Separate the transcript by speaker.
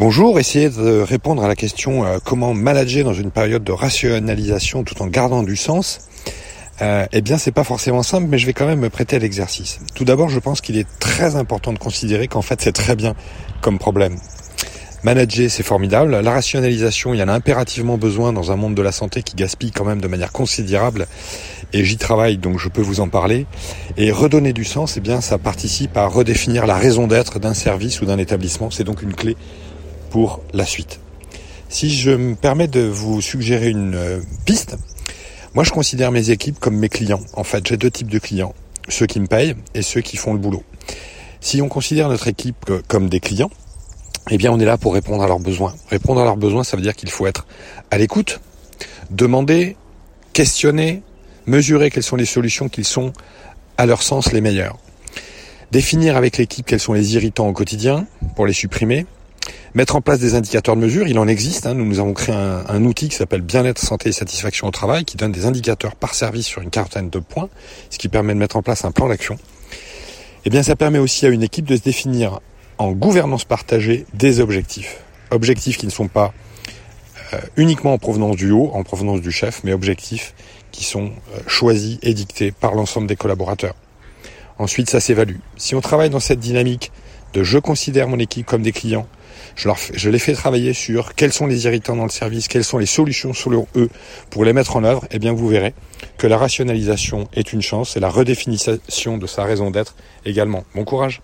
Speaker 1: Bonjour, essayez de répondre à la question euh, comment manager dans une période de rationalisation tout en gardant du sens. Euh, eh bien, c'est pas forcément simple, mais je vais quand même me prêter à l'exercice. Tout d'abord, je pense qu'il est très important de considérer qu'en fait, c'est très bien comme problème. Manager, c'est formidable. La rationalisation, il y en a impérativement besoin dans un monde de la santé qui gaspille quand même de manière considérable. Et j'y travaille, donc je peux vous en parler. Et redonner du sens, eh bien, ça participe à redéfinir la raison d'être d'un service ou d'un établissement. C'est donc une clé pour la suite. Si je me permets de vous suggérer une euh, piste, moi je considère mes équipes comme mes clients. En fait, j'ai deux types de clients, ceux qui me payent et ceux qui font le boulot. Si on considère notre équipe comme des clients, eh bien on est là pour répondre à leurs besoins. Répondre à leurs besoins, ça veut dire qu'il faut être à l'écoute, demander, questionner, mesurer quelles sont les solutions qui sont à leur sens les meilleures. Définir avec l'équipe quels sont les irritants au quotidien pour les supprimer, Mettre en place des indicateurs de mesure, il en existe. Hein. Nous, nous avons créé un, outil qui s'appelle Bien-être, santé et satisfaction au travail, qui donne des indicateurs par service sur une quarantaine de points, ce qui permet de mettre en place un plan d'action. Eh bien, ça permet aussi à une équipe de se définir en gouvernance partagée des objectifs. Objectifs qui ne sont pas euh, uniquement en provenance du haut, en provenance du chef, mais objectifs qui sont euh, choisis et dictés par l'ensemble des collaborateurs. Ensuite, ça s'évalue. Si on travaille dans cette dynamique de je considère mon équipe comme des clients, je, les fais travailler sur quels sont les irritants dans le service, quelles sont les solutions selon eux pour les mettre en œuvre, et eh bien vous verrez que la rationalisation est une chance et la redéfinition de sa raison d'être également. Bon courage